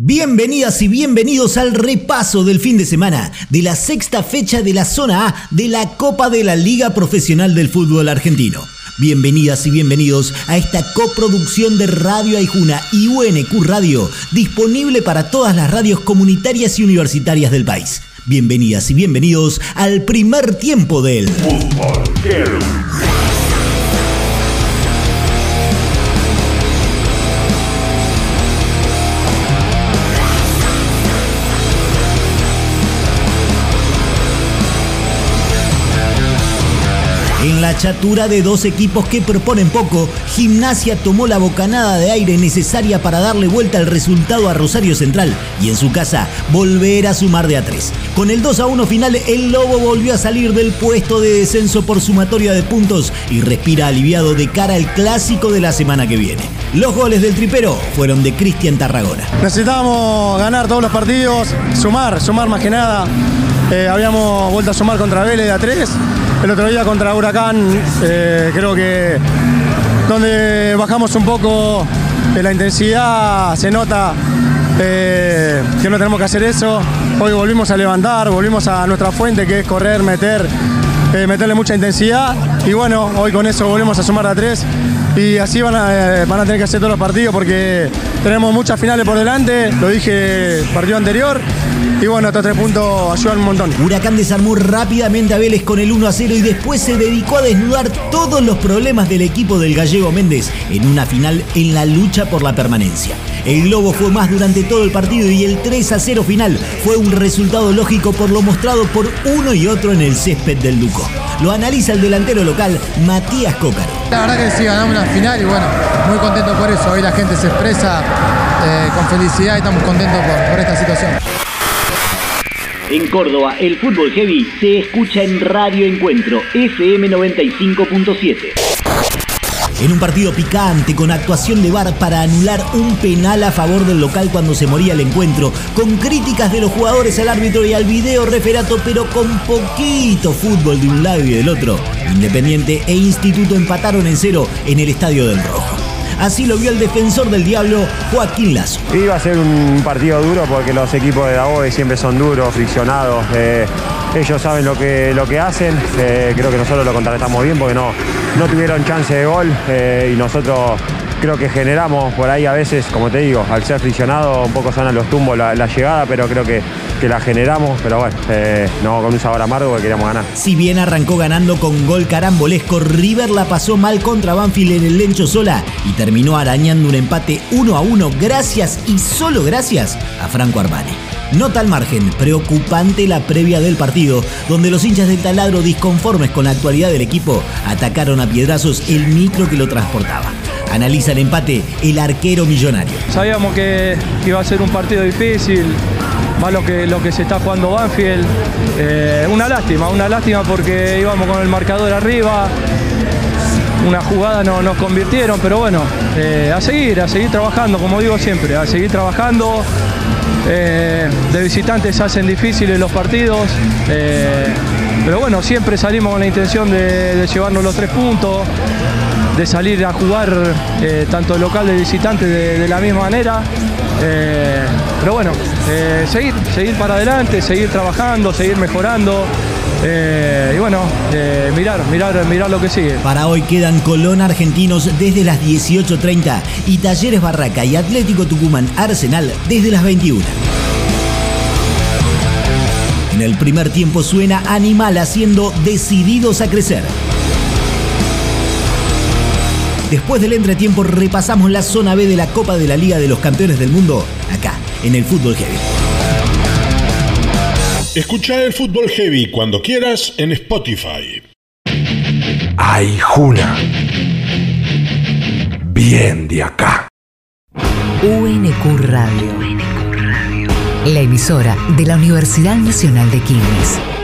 Bienvenidas y bienvenidos al repaso del fin de semana de la sexta fecha de la zona A de la Copa de la Liga Profesional del Fútbol Argentino. Bienvenidas y bienvenidos a esta coproducción de Radio Aijuna y UNQ Radio, disponible para todas las radios comunitarias y universitarias del país. Bienvenidas y bienvenidos al primer tiempo del Fútbol. En la chatura de dos equipos que proponen poco, Gimnasia tomó la bocanada de aire necesaria para darle vuelta al resultado a Rosario Central y en su casa volver a sumar de a tres. Con el 2 a 1 final, el Lobo volvió a salir del puesto de descenso por sumatoria de puntos y respira aliviado de cara al clásico de la semana que viene. Los goles del tripero fueron de Cristian Tarragona. Necesitamos ganar todos los partidos, sumar, sumar más que nada. Eh, habíamos vuelto a sumar contra Vélez de a 3 el otro día contra Huracán, eh, creo que donde bajamos un poco de la intensidad, se nota eh, que no tenemos que hacer eso. Hoy volvimos a levantar, volvimos a nuestra fuente que es correr, meter, eh, meterle mucha intensidad. Y bueno, hoy con eso volvemos a sumar a tres. Y así van a, van a tener que hacer todos los partidos porque tenemos muchas finales por delante, lo dije partido anterior. Y bueno, estos tres puntos ayudan un montón. Huracán desarmó rápidamente a Vélez con el 1 a 0 y después se dedicó a desnudar todos los problemas del equipo del gallego Méndez en una final en la lucha por la permanencia. El Globo fue más durante todo el partido y el 3 a 0 final fue un resultado lógico por lo mostrado por uno y otro en el césped del Duco. Lo analiza el delantero local Matías Cócaro. La verdad que sí, ganamos una final y bueno, muy contento por eso. Hoy la gente se expresa eh, con felicidad y estamos contentos por esta situación. En Córdoba, el fútbol heavy se escucha en Radio Encuentro, FM 95.7. En un partido picante con actuación de VAR para anular un penal a favor del local cuando se moría el encuentro, con críticas de los jugadores al árbitro y al video referato, pero con poquito fútbol de un lado y del otro. Independiente e Instituto empataron en cero en el Estadio del Rojo. Así lo vio el defensor del Diablo, Joaquín Lazo. Iba a ser un partido duro porque los equipos de Dagoe siempre son duros, friccionados. Eh, ellos saben lo que, lo que hacen. Eh, creo que nosotros lo contrarrestamos bien porque no, no tuvieron chance de gol eh, y nosotros creo que generamos por ahí a veces, como te digo, al ser friccionado un poco sanan los tumbos la, llegada, pero creo que, que, la generamos, pero bueno, eh, no con un sabor amargo que queríamos ganar. Si bien arrancó ganando con gol carambolesco, River la pasó mal contra Banfield en el Lencho Sola y terminó arañando un empate 1 a 1 gracias y solo gracias a Franco Arbane. Nota al margen, preocupante la previa del partido, donde los hinchas del taladro disconformes con la actualidad del equipo atacaron a piedrazos el micro que lo transportaba. Analiza el empate el arquero millonario. Sabíamos que iba a ser un partido difícil, más lo que, lo que se está jugando Banfield. Eh, una lástima, una lástima porque íbamos con el marcador arriba. Una jugada no, nos convirtieron, pero bueno, eh, a seguir, a seguir trabajando, como digo siempre, a seguir trabajando. Eh, de visitantes hacen difíciles los partidos, pero bueno, siempre salimos con la intención de llevarnos los tres puntos de salir a jugar eh, tanto local de visitante de, la misma manera. Eh, pero bueno, eh, seguir, seguir para adelante, seguir trabajando, seguir mejorando. y bueno, mirar, mirar, mirar lo que sigue. Para hoy quedan Colón Argentinos desde las 18.30 y Talleres Barraca y Atlético Tucumán Arsenal desde las 21. En el primer tiempo suena Animal haciendo decididos a crecer. Después del entretiempo repasamos la zona B de la Copa de la Liga de los Campeones del Mundo, acá, en el Fútbol Heavy. Escucha el Fútbol Heavy cuando quieras en Spotify. Ay, Juna. Bien de acá. UNQ Radio. La emisora de la Universidad Nacional de Quilmes.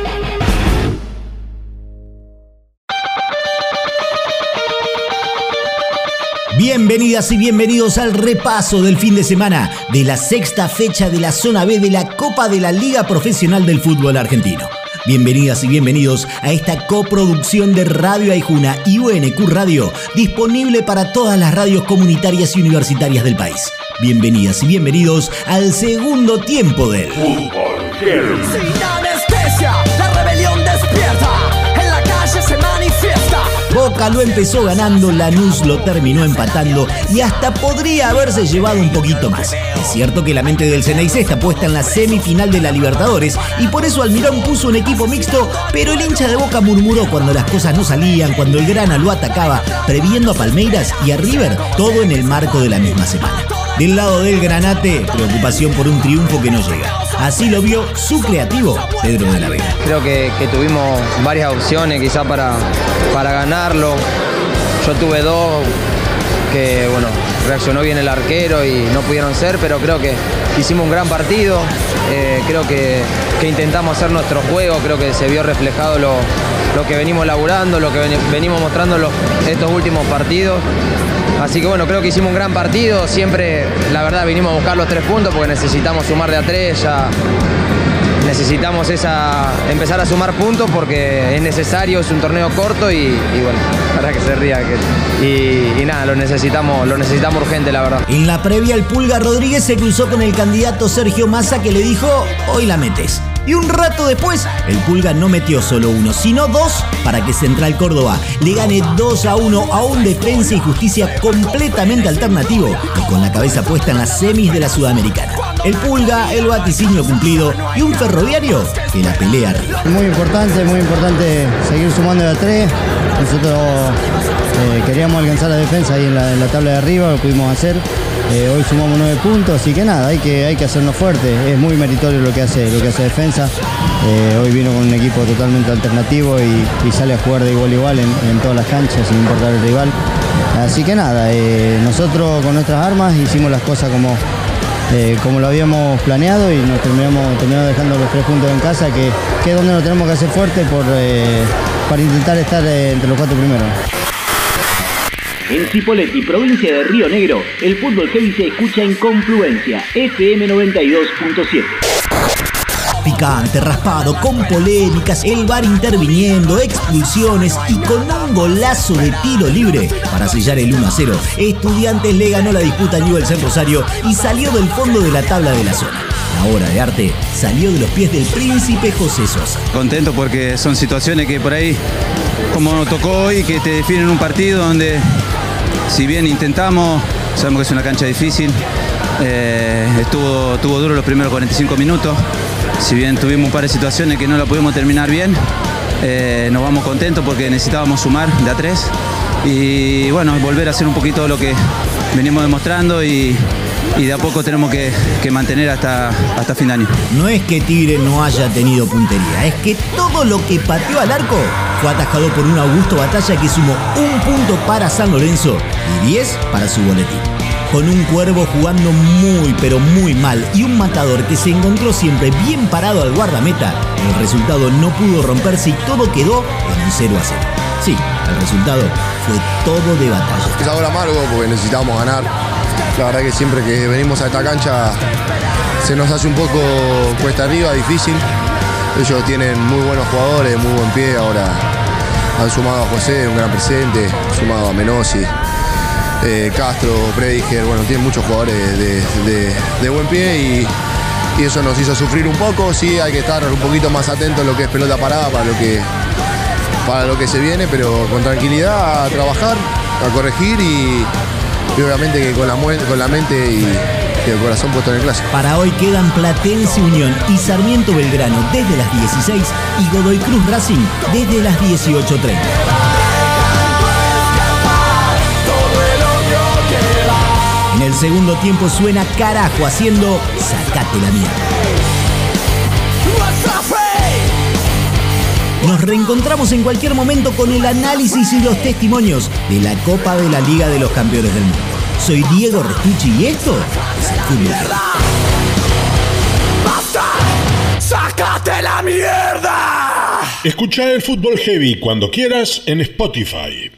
Bienvenidas y bienvenidos al repaso del fin de semana de la sexta fecha de la zona B de la Copa de la Liga Profesional del Fútbol Argentino. Bienvenidas y bienvenidos a esta coproducción de Radio Aijuna y UNQ Radio, disponible para todas las radios comunitarias y universitarias del país. Bienvenidas y bienvenidos al segundo tiempo del Fútbol Boca lo empezó ganando, Lanús lo terminó empatando y hasta podría haberse llevado un poquito más. Es cierto que la mente del Ceneice está puesta en la semifinal de la Libertadores y por eso Almirón puso un equipo mixto, pero el hincha de Boca murmuró cuando las cosas no salían, cuando el Grana lo atacaba, previendo a Palmeiras y a River, todo en el marco de la misma semana. Del lado del Granate, preocupación por un triunfo que no llega. Así lo vio su creativo, Pedro de la Vega. Creo que, tuvimos varias opciones quizá para, para ganarlo. Yo tuve dos que, bueno, reaccionó bien el arquero y no pudieron ser, pero creo que hicimos un gran partido. Eh, creo que, que intentamos hacer nuestro juego, creo que se vio reflejado lo, lo que venimos laburando, lo que ven- venimos mostrando los- estos últimos partidos. Así que bueno, creo que hicimos un gran partido. Siempre, la verdad, vinimos a buscar los tres puntos porque necesitamos sumar de a tres. Ya necesitamos esa, empezar a sumar puntos porque es necesario, es un torneo corto y, bueno, verdad que se ría. que- y, y nada, lo necesitamos, lo necesitamos urgente, la verdad. En la previa, el Pulga Rodríguez se cruzó con el candidato Sergio Massa que le dijo, hoy la metes. Y un rato después, el Pulga no metió solo uno, sino dos para que Central Córdoba le gane 2 a 1 a un defensa y justicia completamente alternativo y con la cabeza puesta en las semis de la Sudamericana. El Pulga, el vaticinio cumplido y un ferroviario que la pelea. Muy importante, muy importante seguir sumando de a tres. Nosotros eh, queríamos alcanzar la defensa ahí en la, tabla de arriba, lo pudimos hacer. Eh, hoy sumamos nueve puntos, así que nada, hay que, hay que hacernos fuertes. Es muy meritorio lo que hace, lo que hace defensa. Eh, hoy vino con un equipo totalmente alternativo y, sale a jugar de igual a igual en, todas las canchas, sin importar el rival. Así que nada, nosotros con nuestras armas hicimos las cosas como, eh, como lo habíamos planeado y nos terminamos, terminamos dejando los tres puntos en casa, que, que es donde nos tenemos que hacer fuerte por, eh, para intentar estar eh, entre los cuatro primeros. En Cipolletti, provincia de Río Negro, el fútbol heavy se escucha en Confluencia, FM 92.7. Picante, raspado, con polémicas, el bar interviniendo, expulsiones y con un golazo de tiro libre para sellar el 1 a 0. Estudiantes le ganó la disputa a Newell's en Rosario y salió del fondo de la tabla de la zona. La obra de arte salió de los pies del príncipe José Sosa. Contento porque son situaciones que por ahí, como tocó hoy, que te definen un partido donde, si bien intentamos, sabemos que es una cancha difícil, eh, estuvo duro los primeros 45 minutos, si bien tuvimos un par de situaciones que no la pudimos terminar bien, eh, nos vamos contentos porque necesitábamos sumar de a tres y bueno, volver a hacer un poquito lo que venimos demostrando y, de a poco tenemos que, que mantener hasta, hasta fin de año. No es que Tigre no haya tenido puntería, es que todo lo que pateó al arco fue atajado por un Augusto Batalla que sumó un punto para San Lorenzo y 10 para su boletín. Con un cuervo jugando muy pero muy mal y un matador que se encontró siempre bien parado al guardameta, el resultado no pudo romperse y todo quedó en un 0 a 0. Sí, el resultado fue todo de batalla. Es ahora amargo porque necesitamos ganar. La verdad que siempre que venimos a esta cancha se nos hace un poco cuesta arriba, difícil. Ellos tienen muy buenos jugadores, muy buen pie. Ahora han sumado a José, un gran presente, sumado a Menosi, eh, Castro, Prediger. Bueno, tienen muchos jugadores de, buen pie y, eso nos hizo sufrir un poco. Sí, hay que estar un poquito más atentos en lo que es pelota parada para lo que, para lo que se viene, pero con tranquilidad a trabajar, a corregir y, obviamente que con la, mue- con la mente y, y el corazón puesto en el clásico. Para hoy quedan Platense Unión y Sarmiento Belgrano desde las 16 y Godoy Cruz Racing desde las 18.30. segundo tiempo suena carajo haciendo sacate la mierda. Nos reencontramos en cualquier momento con el análisis y los testimonios de la Copa de la Liga de los Campeones del Mundo. Soy Diego Restucci y esto es el fútbol. ¡Sácate la mierda! Escucha el fútbol heavy cuando quieras en Spotify.